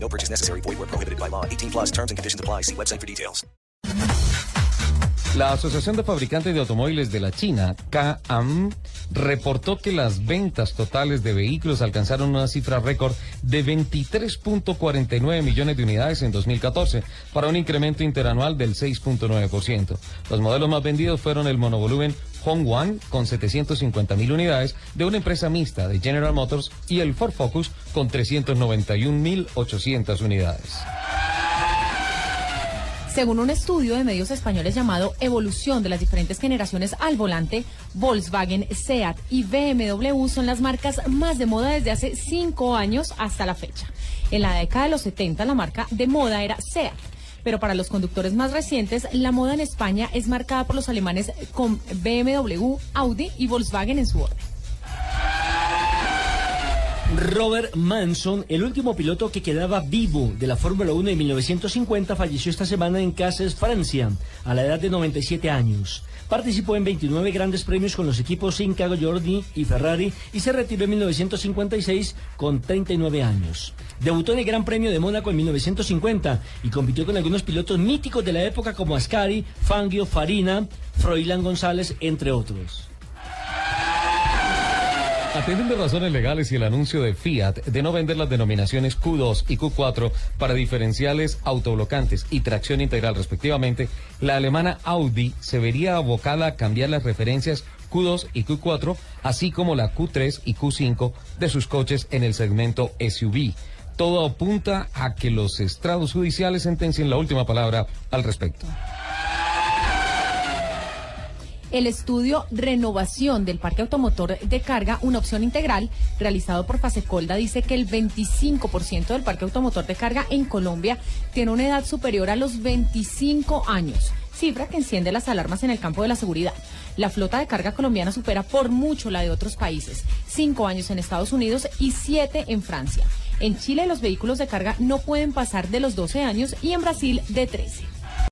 No purchase necessary. Void where prohibited by law. 18 plus terms and conditions apply. See website for details. La Asociación de Fabricantes de Automóviles de la China, CAAM, reportó que las ventas totales de vehículos alcanzaron una cifra récord de 23.49 millones de unidades en 2014, para un incremento interanual del 6.9%. Los modelos más vendidos fueron el monovolumen Hongguang con 750 mil unidades de una empresa mixta de General Motors y el Ford Focus con 391 mil 800 unidades. Según un estudio de medios españoles llamado Evolución de las diferentes generaciones al volante, Volkswagen, Seat y BMW son las marcas más de moda desde hace cinco años hasta la fecha. En la década de los 70 la marca de moda era Seat. Pero para los conductores más recientes, la moda en España es marcada por los alemanes con BMW, Audi y Volkswagen en su orden. Robert Manson, el último piloto que quedaba vivo de la Fórmula 1 de 1950, falleció esta semana en Castres, Francia, a la edad de 97 años. Participó en 29 grandes premios con los equipos Inca, Jordi y Ferrari y se retiró en 1956 con 39 años. Debutó en el Gran Premio de Mónaco en 1950 y compitió con algunos pilotos míticos de la época como Ascari, Fangio, Farina, Froilán González, entre otros. Atendiendo razones legales y el anuncio de Fiat de no vender las denominaciones Q2 y Q4 para diferenciales autoblocantes y tracción integral respectivamente, la alemana Audi se vería abocada a cambiar las referencias Q2 y Q4, así como la Q3 y Q5 de sus coches en el segmento SUV. Todo apunta a que los estrados judiciales sentencien la última palabra al respecto. El estudio Renovación del Parque Automotor de Carga, una opción integral, realizado por Fasecolda, dice que el 25% del parque automotor de carga en Colombia tiene una edad superior a los 25 años, cifra que enciende las alarmas en el campo de la seguridad. La flota de carga colombiana supera por mucho la de otros países, cinco años en Estados Unidos y siete en Francia. En Chile los vehículos de carga no pueden pasar de los 12 años y en Brasil de 13.